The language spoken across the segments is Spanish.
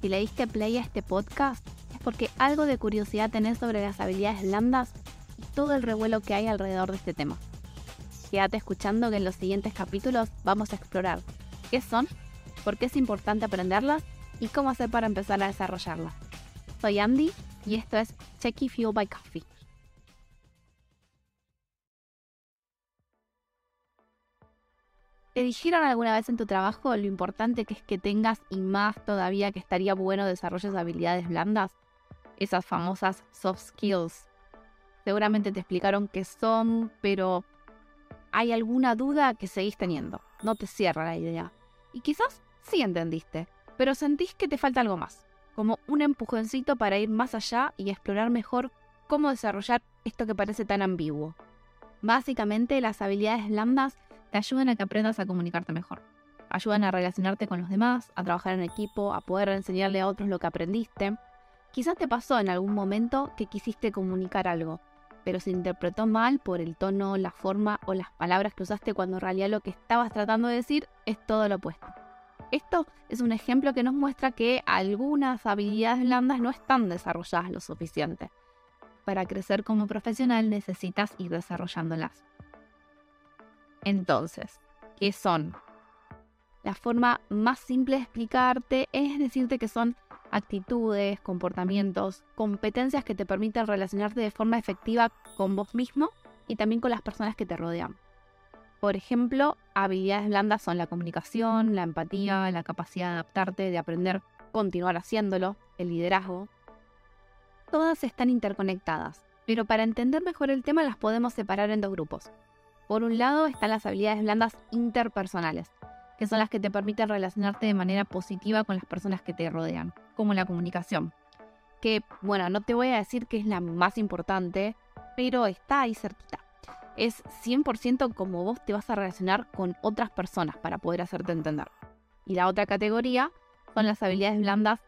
Si le diste play a este podcast, es porque algo de curiosidad tenés sobre las habilidades blandas y todo el revuelo que hay alrededor de este tema. Quédate escuchando que en los siguientes capítulos vamos a explorar qué son, por qué es importante aprenderlas y cómo hacer para empezar a desarrollarlas. Soy Andy y esto es Checky Fuel by Coffee. ¿Te dijeron alguna vez en tu trabajo lo importante que es que tengas y más todavía que estaría bueno desarrolles habilidades blandas? Esas famosas soft skills. Seguramente te explicaron qué son, pero hay alguna duda que seguís teniendo. No te cierra la idea. Y quizás sí entendiste, pero sentís que te falta algo más, como un empujoncito para ir más allá y explorar mejor cómo desarrollar esto que parece tan ambiguo. Básicamente, las habilidades blandas te ayudan a que aprendas a comunicarte mejor. Ayudan a relacionarte con los demás, a trabajar en equipo, a poder enseñarle a otros lo que aprendiste. Quizás te pasó en algún momento que quisiste comunicar algo, pero se interpretó mal por el tono, la forma o las palabras que usaste cuando en realidad lo que estabas tratando de decir es todo lo opuesto. Esto es un ejemplo que nos muestra que algunas habilidades blandas no están desarrolladas lo suficiente. Para crecer como profesional necesitas ir desarrollándolas. Entonces, ¿qué son? La forma más simple de explicarte es decirte que son actitudes, comportamientos, competencias que te permiten relacionarte de forma efectiva con vos mismo y también con las personas que te rodean. Por ejemplo, habilidades blandas son la comunicación, la empatía, la capacidad de adaptarte, de aprender, continuar haciéndolo, el liderazgo. Todas están interconectadas, pero para entender mejor el tema las podemos separar en dos grupos. Por un lado están las habilidades blandas interpersonales, que son las que te permiten relacionarte de manera positiva con las personas que te rodean, como la comunicación. Que, bueno, no te voy a decir que es la más importante, pero está ahí cerquita. Es 100% como vos te vas a relacionar con otras personas para poder hacerte entender. Y la otra categoría son las habilidades blandas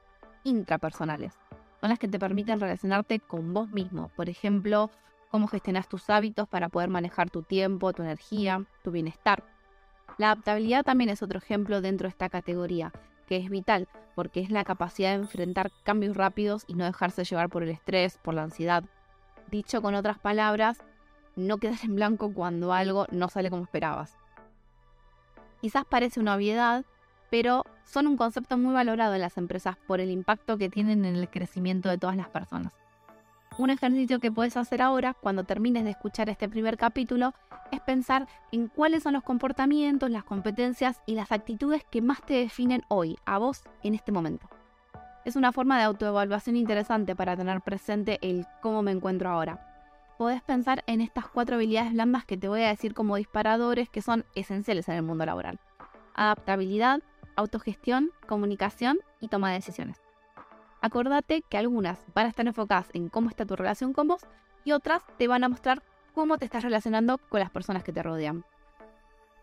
intrapersonales. Son las que te permiten relacionarte con vos mismo. Por ejemplo, cómo gestionas tus hábitos para poder manejar tu tiempo, tu energía, tu bienestar. La adaptabilidad también es otro ejemplo dentro de esta categoría, que es vital porque es la capacidad de enfrentar cambios rápidos y no dejarse llevar por el estrés, por la ansiedad. Dicho con otras palabras, no quedas en blanco cuando algo no sale como esperabas. Quizás parece una obviedad, pero son un concepto muy valorado en las empresas por el impacto que tienen en el crecimiento de todas las personas. Un ejercicio que puedes hacer ahora, cuando termines de escuchar este primer capítulo, es pensar en cuáles son los comportamientos, las competencias y las actitudes que más te definen hoy, a vos, en este momento. Es una forma de autoevaluación interesante para tener presente el cómo me encuentro ahora. Podés pensar en estas cuatro habilidades blandas que te voy a decir como disparadores que son esenciales en el mundo laboral. Adaptabilidad, autogestión, comunicación y toma de decisiones. Acordate que algunas van a estar enfocadas en cómo está tu relación con vos y otras te van a mostrar cómo te estás relacionando con las personas que te rodean.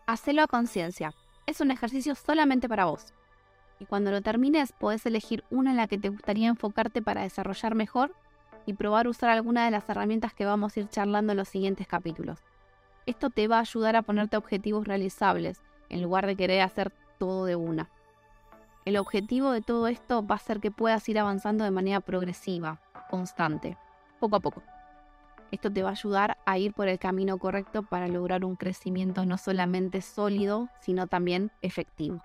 Hacelo a conciencia. Es un ejercicio solamente para vos. Y cuando lo termines, podés elegir una en la que te gustaría enfocarte para desarrollar mejor y probar usar alguna de las herramientas que vamos a ir charlando en los siguientes capítulos. Esto te va a ayudar a ponerte objetivos realizables en lugar de querer hacer todo de una. El objetivo de todo esto va a ser que puedas ir avanzando de manera progresiva, constante, poco a poco. Esto te va a ayudar a ir por el camino correcto para lograr un crecimiento no solamente sólido, sino también efectivo.